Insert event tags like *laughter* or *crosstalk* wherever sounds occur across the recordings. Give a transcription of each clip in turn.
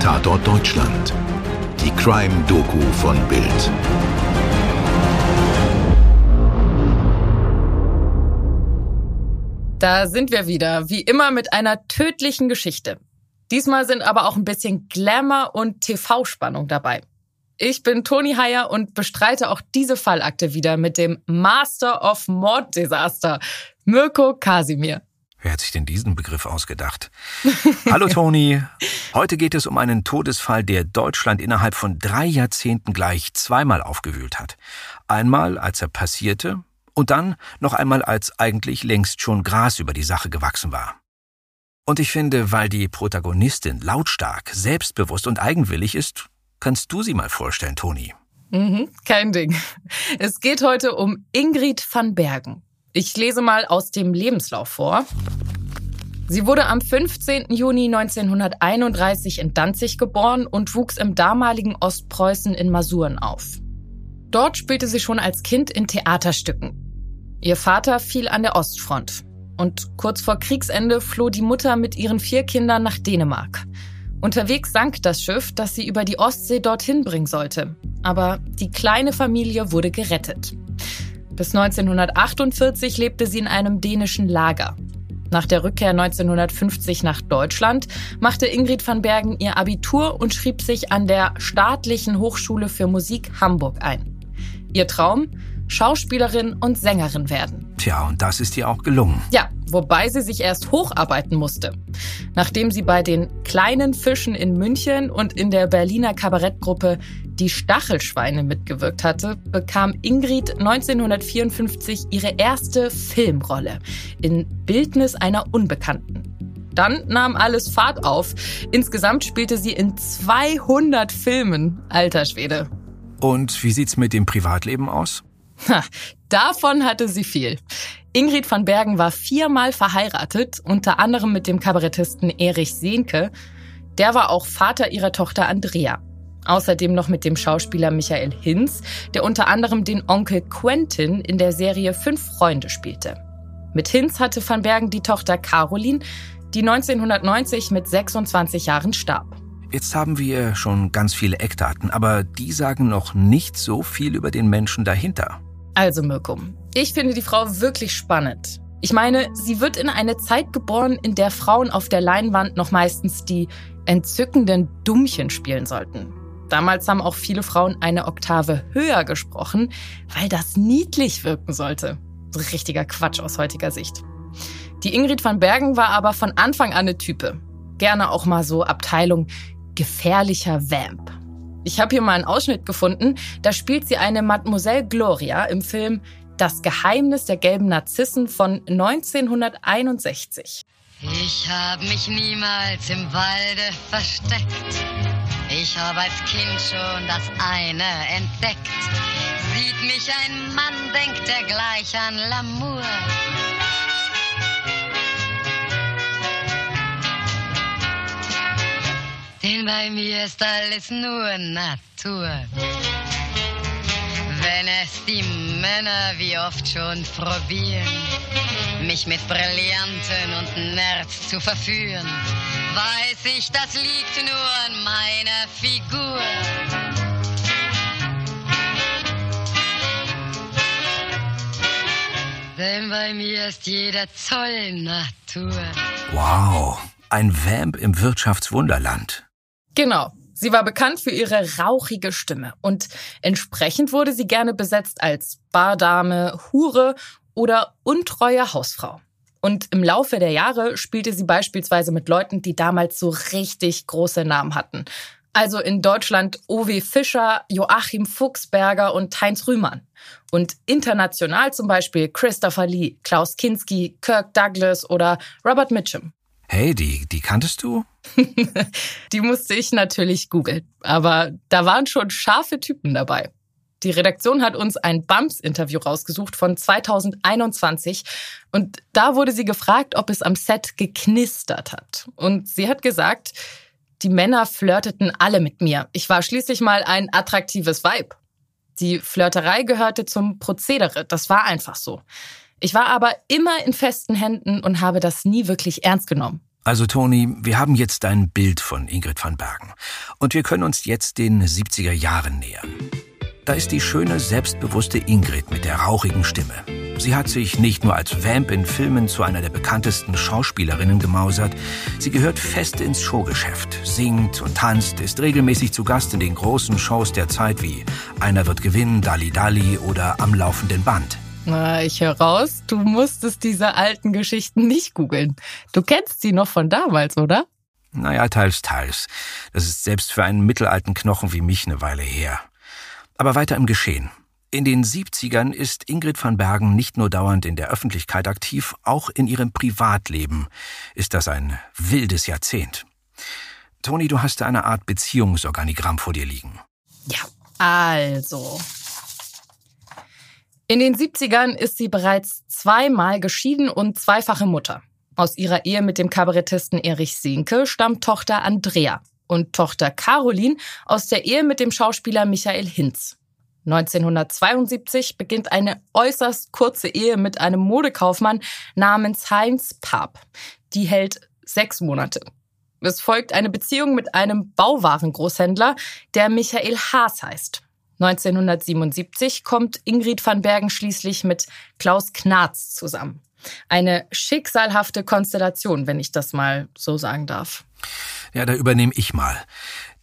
Tatort Deutschland. Die Crime-Doku von Bild. Da sind wir wieder, wie immer mit einer tödlichen Geschichte. Diesmal sind aber auch ein bisschen Glamour und TV-Spannung dabei. Ich bin Toni Heyer und bestreite auch diese Fallakte wieder mit dem Master of Morddesaster, Mirko Kasimir. Wer hat sich denn diesen Begriff ausgedacht? *laughs* Hallo Toni. Heute geht es um einen Todesfall, der Deutschland innerhalb von drei Jahrzehnten gleich zweimal aufgewühlt hat. Einmal, als er passierte, und dann noch einmal, als eigentlich längst schon Gras über die Sache gewachsen war. Und ich finde, weil die Protagonistin lautstark, selbstbewusst und eigenwillig ist, kannst du sie mal vorstellen, Toni. Mhm, kein Ding. Es geht heute um Ingrid van Bergen. Ich lese mal aus dem Lebenslauf vor. Sie wurde am 15. Juni 1931 in Danzig geboren und wuchs im damaligen Ostpreußen in Masuren auf. Dort spielte sie schon als Kind in Theaterstücken. Ihr Vater fiel an der Ostfront und kurz vor Kriegsende floh die Mutter mit ihren vier Kindern nach Dänemark. Unterwegs sank das Schiff, das sie über die Ostsee dorthin bringen sollte. Aber die kleine Familie wurde gerettet. Bis 1948 lebte sie in einem dänischen Lager. Nach der Rückkehr 1950 nach Deutschland machte Ingrid van Bergen ihr Abitur und schrieb sich an der Staatlichen Hochschule für Musik Hamburg ein. Ihr Traum? Schauspielerin und Sängerin werden. Tja, und das ist ihr auch gelungen. Ja, wobei sie sich erst hocharbeiten musste. Nachdem sie bei den kleinen Fischen in München und in der Berliner Kabarettgruppe Die Stachelschweine mitgewirkt hatte, bekam Ingrid 1954 ihre erste Filmrolle in Bildnis einer Unbekannten. Dann nahm alles Fahrt auf. Insgesamt spielte sie in 200 Filmen. Alter Schwede. Und wie sieht's mit dem Privatleben aus? Ha, davon hatte sie viel. Ingrid van Bergen war viermal verheiratet, unter anderem mit dem Kabarettisten Erich Sehnke. Der war auch Vater ihrer Tochter Andrea. Außerdem noch mit dem Schauspieler Michael Hinz, der unter anderem den Onkel Quentin in der Serie Fünf Freunde spielte. Mit Hinz hatte van Bergen die Tochter Caroline, die 1990 mit 26 Jahren starb. Jetzt haben wir schon ganz viele Eckdaten, aber die sagen noch nicht so viel über den Menschen dahinter. Also Mirko, ich finde die Frau wirklich spannend. Ich meine, sie wird in eine Zeit geboren, in der Frauen auf der Leinwand noch meistens die entzückenden Dummchen spielen sollten. Damals haben auch viele Frauen eine Oktave höher gesprochen, weil das niedlich wirken sollte. Richtiger Quatsch aus heutiger Sicht. Die Ingrid van Bergen war aber von Anfang an eine Type. Gerne auch mal so Abteilung gefährlicher Vamp. Ich habe hier mal einen Ausschnitt gefunden, da spielt sie eine Mademoiselle Gloria im Film Das Geheimnis der gelben Narzissen von 1961. Ich habe mich niemals im Walde versteckt. Ich habe als Kind schon das eine entdeckt. Sieht mich ein Mann, denkt er gleich an L'amour. Denn bei mir ist alles nur Natur. Wenn es die Männer wie oft schon probieren, mich mit Brillanten und Nerz zu verführen, weiß ich, das liegt nur an meiner Figur. Denn bei mir ist jeder Zoll Natur. Wow, ein Vamp im Wirtschaftswunderland. Genau. Sie war bekannt für ihre rauchige Stimme und entsprechend wurde sie gerne besetzt als Bardame, Hure oder untreue Hausfrau. Und im Laufe der Jahre spielte sie beispielsweise mit Leuten, die damals so richtig große Namen hatten. Also in Deutschland Owe Fischer, Joachim Fuchsberger und Heinz Rühmann. Und international zum Beispiel Christopher Lee, Klaus Kinski, Kirk Douglas oder Robert Mitchum. Hey, die, die kanntest du? *laughs* die musste ich natürlich googeln. Aber da waren schon scharfe Typen dabei. Die Redaktion hat uns ein Bumps-Interview rausgesucht von 2021 und da wurde sie gefragt, ob es am Set geknistert hat. Und sie hat gesagt, die Männer flirteten alle mit mir. Ich war schließlich mal ein attraktives Weib. Die Flirterei gehörte zum Prozedere, das war einfach so. Ich war aber immer in festen Händen und habe das nie wirklich ernst genommen. Also Toni, wir haben jetzt ein Bild von Ingrid van Bergen und wir können uns jetzt den 70er Jahren nähern. Da ist die schöne, selbstbewusste Ingrid mit der rauchigen Stimme. Sie hat sich nicht nur als Vamp in Filmen zu einer der bekanntesten Schauspielerinnen gemausert, sie gehört fest ins Showgeschäft, singt und tanzt, ist regelmäßig zu Gast in den großen Shows der Zeit wie Einer wird gewinnen, Dali Dali oder Am laufenden Band. Na, ich höre raus, du musstest diese alten Geschichten nicht googeln. Du kennst sie noch von damals, oder? Naja, teils, teils. Das ist selbst für einen mittelalten Knochen wie mich eine Weile her. Aber weiter im Geschehen. In den 70ern ist Ingrid van Bergen nicht nur dauernd in der Öffentlichkeit aktiv, auch in ihrem Privatleben ist das ein wildes Jahrzehnt. Toni, du hast da eine Art Beziehungsorganigramm vor dir liegen. Ja, also. In den 70ern ist sie bereits zweimal geschieden und zweifache Mutter. Aus ihrer Ehe mit dem Kabarettisten Erich Sehnke stammt Tochter Andrea und Tochter Caroline aus der Ehe mit dem Schauspieler Michael Hinz. 1972 beginnt eine äußerst kurze Ehe mit einem Modekaufmann namens Heinz Paap. Die hält sechs Monate. Es folgt eine Beziehung mit einem Bauwarengroßhändler, der Michael Haas heißt. 1977 kommt Ingrid van Bergen schließlich mit Klaus Knarz zusammen. Eine schicksalhafte Konstellation, wenn ich das mal so sagen darf. Ja, da übernehme ich mal.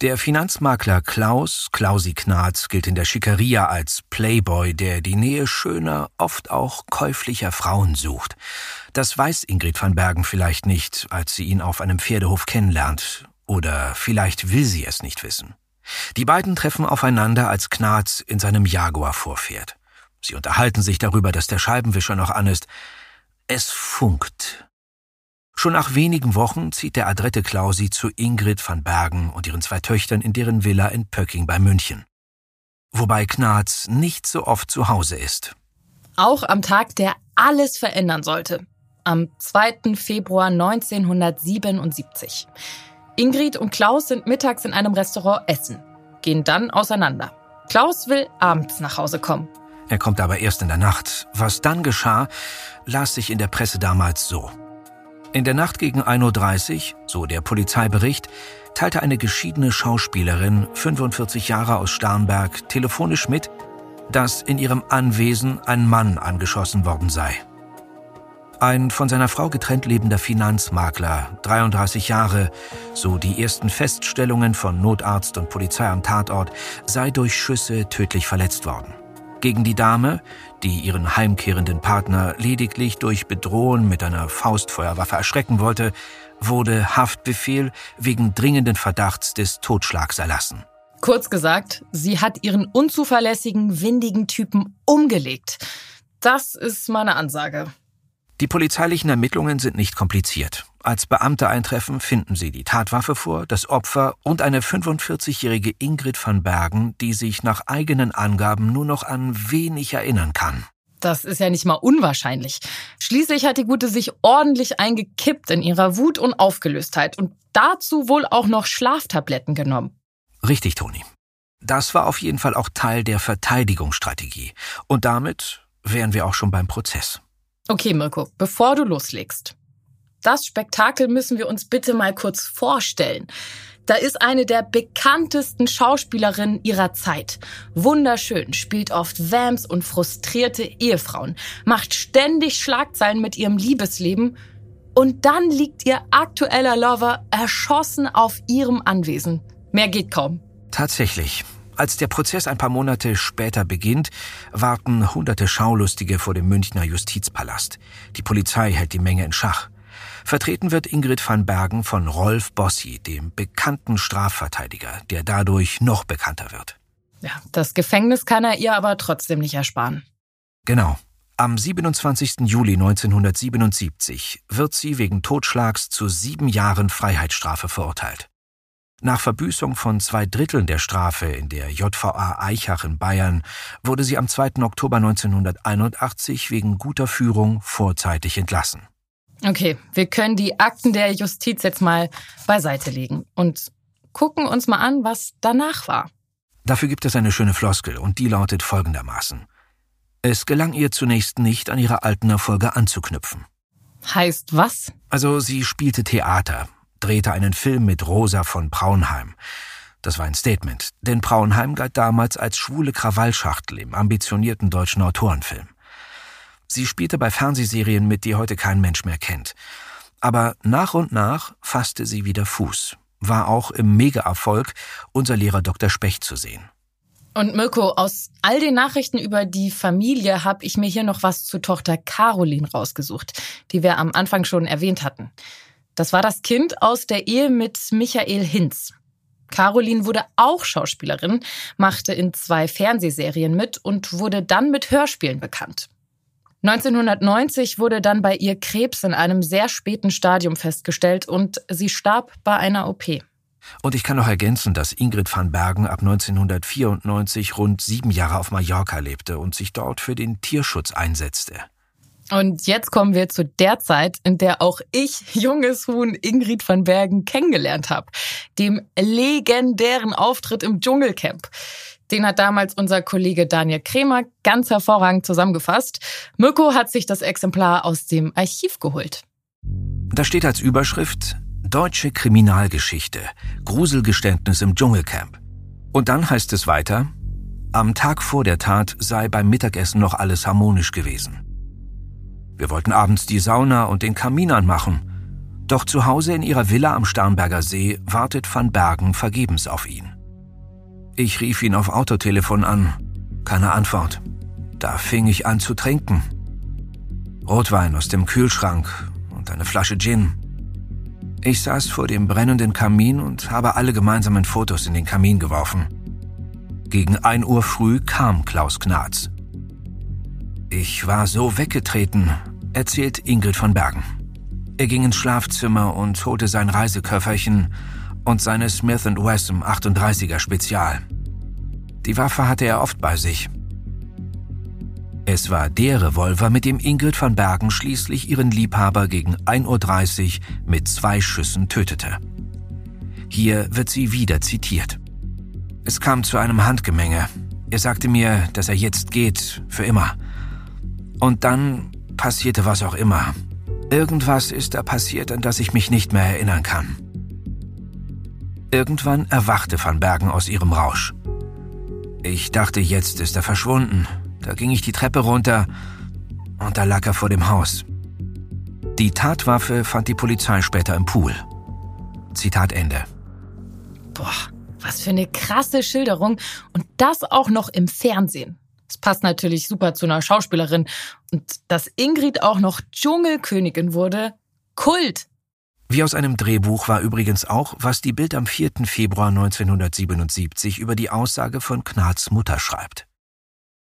Der Finanzmakler Klaus, Klausi Knarz, gilt in der Schickeria als Playboy, der die Nähe schöner, oft auch käuflicher Frauen sucht. Das weiß Ingrid van Bergen vielleicht nicht, als sie ihn auf einem Pferdehof kennenlernt. Oder vielleicht will sie es nicht wissen. Die beiden treffen aufeinander, als Knarz in seinem Jaguar vorfährt. Sie unterhalten sich darüber, dass der Scheibenwischer noch an ist. Es funkt. Schon nach wenigen Wochen zieht der adrette Klausi zu Ingrid van Bergen und ihren zwei Töchtern in deren Villa in Pöcking bei München. Wobei Knarz nicht so oft zu Hause ist. Auch am Tag, der alles verändern sollte. Am 2. Februar 1977. Ingrid und Klaus sind mittags in einem Restaurant essen, gehen dann auseinander. Klaus will abends nach Hause kommen. Er kommt aber erst in der Nacht. Was dann geschah, las sich in der Presse damals so. In der Nacht gegen 1.30 Uhr, so der Polizeibericht, teilte eine geschiedene Schauspielerin, 45 Jahre aus Starnberg, telefonisch mit, dass in ihrem Anwesen ein Mann angeschossen worden sei. Ein von seiner Frau getrennt lebender Finanzmakler, 33 Jahre, so die ersten Feststellungen von Notarzt und Polizei am Tatort, sei durch Schüsse tödlich verletzt worden. Gegen die Dame, die ihren heimkehrenden Partner lediglich durch Bedrohen mit einer Faustfeuerwaffe erschrecken wollte, wurde Haftbefehl wegen dringenden Verdachts des Totschlags erlassen. Kurz gesagt, sie hat ihren unzuverlässigen, windigen Typen umgelegt. Das ist meine Ansage. Die polizeilichen Ermittlungen sind nicht kompliziert. Als Beamte eintreffen, finden sie die Tatwaffe vor, das Opfer und eine 45-jährige Ingrid van Bergen, die sich nach eigenen Angaben nur noch an wenig erinnern kann. Das ist ja nicht mal unwahrscheinlich. Schließlich hat die Gute sich ordentlich eingekippt in ihrer Wut und Aufgelöstheit und dazu wohl auch noch Schlaftabletten genommen. Richtig, Toni. Das war auf jeden Fall auch Teil der Verteidigungsstrategie. Und damit wären wir auch schon beim Prozess. Okay, Mirko, bevor du loslegst. Das Spektakel müssen wir uns bitte mal kurz vorstellen. Da ist eine der bekanntesten Schauspielerinnen ihrer Zeit. Wunderschön, spielt oft Vamps und frustrierte Ehefrauen, macht ständig Schlagzeilen mit ihrem Liebesleben und dann liegt ihr aktueller Lover erschossen auf ihrem Anwesen. Mehr geht kaum. Tatsächlich. Als der Prozess ein paar Monate später beginnt, warten hunderte Schaulustige vor dem Münchner Justizpalast. Die Polizei hält die Menge in Schach. Vertreten wird Ingrid van Bergen von Rolf Bossi, dem bekannten Strafverteidiger, der dadurch noch bekannter wird. Ja, das Gefängnis kann er ihr aber trotzdem nicht ersparen. Genau. Am 27. Juli 1977 wird sie wegen Totschlags zu sieben Jahren Freiheitsstrafe verurteilt. Nach Verbüßung von zwei Dritteln der Strafe in der JVA Eichach in Bayern wurde sie am 2. Oktober 1981 wegen guter Führung vorzeitig entlassen. Okay, wir können die Akten der Justiz jetzt mal beiseite legen und gucken uns mal an, was danach war. Dafür gibt es eine schöne Floskel und die lautet folgendermaßen. Es gelang ihr zunächst nicht, an ihre alten Erfolge anzuknüpfen. Heißt was? Also sie spielte Theater, drehte einen Film mit Rosa von Braunheim. Das war ein Statement, denn Braunheim galt damals als schwule Krawallschachtel im ambitionierten deutschen Autorenfilm. Sie spielte bei Fernsehserien mit, die heute kein Mensch mehr kennt. Aber nach und nach fasste sie wieder Fuß, war auch im Mega-Erfolg unser Lehrer Dr. Specht zu sehen. Und Mirko, aus all den Nachrichten über die Familie habe ich mir hier noch was zur Tochter Caroline rausgesucht, die wir am Anfang schon erwähnt hatten. Das war das Kind aus der Ehe mit Michael Hinz. Caroline wurde auch Schauspielerin, machte in zwei Fernsehserien mit und wurde dann mit Hörspielen bekannt. 1990 wurde dann bei ihr Krebs in einem sehr späten Stadium festgestellt und sie starb bei einer OP. Und ich kann noch ergänzen, dass Ingrid van Bergen ab 1994 rund sieben Jahre auf Mallorca lebte und sich dort für den Tierschutz einsetzte. Und jetzt kommen wir zu der Zeit, in der auch ich, junges Huhn Ingrid van Bergen, kennengelernt habe. Dem legendären Auftritt im Dschungelcamp. Den hat damals unser Kollege Daniel Kremer ganz hervorragend zusammengefasst. Mirko hat sich das Exemplar aus dem Archiv geholt. Da steht als Überschrift Deutsche Kriminalgeschichte. Gruselgeständnis im Dschungelcamp. Und dann heißt es weiter, am Tag vor der Tat sei beim Mittagessen noch alles harmonisch gewesen. Wir wollten abends die Sauna und den Kamin anmachen. Doch zu Hause in ihrer Villa am Starnberger See wartet Van Bergen vergebens auf ihn. Ich rief ihn auf Autotelefon an. Keine Antwort. Da fing ich an zu trinken. Rotwein aus dem Kühlschrank und eine Flasche Gin. Ich saß vor dem brennenden Kamin und habe alle gemeinsamen Fotos in den Kamin geworfen. Gegen ein Uhr früh kam Klaus Knarz. Ich war so weggetreten, erzählt Ingrid von Bergen. Er ging ins Schlafzimmer und holte sein Reiseköfferchen und seine Smith Wesson 38er Spezial. Die Waffe hatte er oft bei sich. Es war der Revolver, mit dem Ingrid van Bergen schließlich ihren Liebhaber gegen 1.30 Uhr mit zwei Schüssen tötete. Hier wird sie wieder zitiert. Es kam zu einem Handgemenge. Er sagte mir, dass er jetzt geht, für immer. Und dann passierte was auch immer. Irgendwas ist da passiert, an das ich mich nicht mehr erinnern kann. Irgendwann erwachte Van Bergen aus ihrem Rausch. Ich dachte, jetzt ist er verschwunden, da ging ich die Treppe runter und da lag er vor dem Haus. Die Tatwaffe fand die Polizei später im Pool. Zitat Ende. Boah, was für eine krasse Schilderung und das auch noch im Fernsehen. Es passt natürlich super zu einer Schauspielerin und dass Ingrid auch noch Dschungelkönigin wurde, Kult. Wie aus einem Drehbuch war übrigens auch, was die Bild am 4. Februar 1977 über die Aussage von Knarz Mutter schreibt.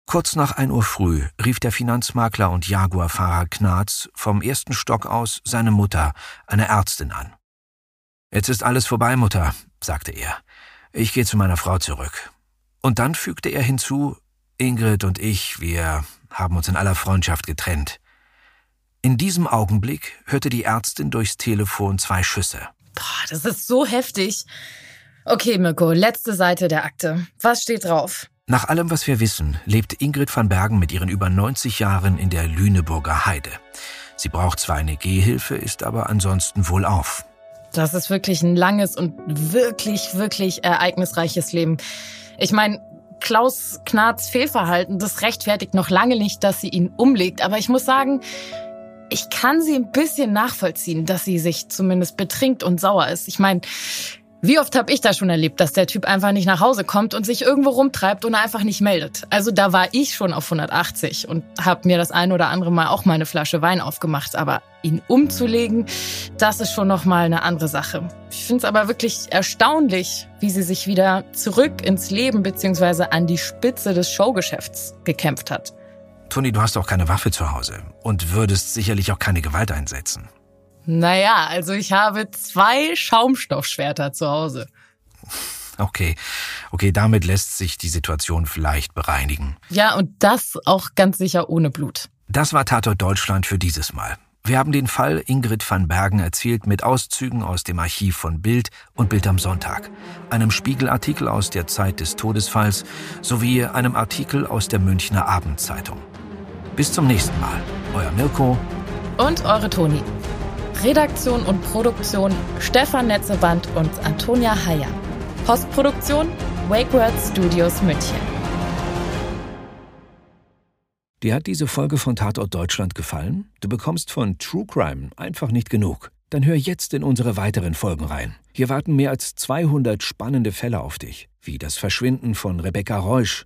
Kurz nach 1 Uhr früh rief der Finanzmakler und Jaguar-Fahrer Knarz vom ersten Stock aus seine Mutter, eine Ärztin, an. Jetzt ist alles vorbei, Mutter, sagte er. Ich gehe zu meiner Frau zurück. Und dann fügte er hinzu, Ingrid und ich, wir haben uns in aller Freundschaft getrennt. In diesem Augenblick hörte die Ärztin durchs Telefon zwei Schüsse. Boah, das ist so heftig. Okay, Mirko, letzte Seite der Akte. Was steht drauf? Nach allem, was wir wissen, lebt Ingrid van Bergen mit ihren über 90 Jahren in der Lüneburger Heide. Sie braucht zwar eine Gehhilfe, ist aber ansonsten wohlauf. Das ist wirklich ein langes und wirklich, wirklich ereignisreiches Leben. Ich meine, Klaus Knarz Fehlverhalten, das rechtfertigt noch lange nicht, dass sie ihn umlegt. Aber ich muss sagen, ich kann sie ein bisschen nachvollziehen, dass sie sich zumindest betrinkt und sauer ist. Ich meine, wie oft habe ich das schon erlebt, dass der Typ einfach nicht nach Hause kommt und sich irgendwo rumtreibt und einfach nicht meldet? Also da war ich schon auf 180 und habe mir das ein oder andere Mal auch mal eine Flasche Wein aufgemacht. Aber ihn umzulegen, das ist schon noch mal eine andere Sache. Ich finde es aber wirklich erstaunlich, wie sie sich wieder zurück ins Leben beziehungsweise an die Spitze des Showgeschäfts gekämpft hat. Toni, du hast auch keine Waffe zu Hause und würdest sicherlich auch keine Gewalt einsetzen. Naja, also ich habe zwei Schaumstoffschwerter zu Hause. Okay, okay, damit lässt sich die Situation vielleicht bereinigen. Ja, und das auch ganz sicher ohne Blut. Das war Tatort Deutschland für dieses Mal. Wir haben den Fall Ingrid van Bergen erzählt mit Auszügen aus dem Archiv von Bild und Bild am Sonntag, einem Spiegelartikel aus der Zeit des Todesfalls sowie einem Artikel aus der Münchner Abendzeitung. Bis zum nächsten Mal. Euer Mirko und eure Toni. Redaktion und Produktion Stefan Netzeband und Antonia Heyer. Postproduktion Wake World Studios München. Dir hat diese Folge von Tatort Deutschland gefallen? Du bekommst von True Crime einfach nicht genug. Dann hör jetzt in unsere weiteren Folgen rein. Hier warten mehr als 200 spannende Fälle auf dich, wie das Verschwinden von Rebecca Reusch,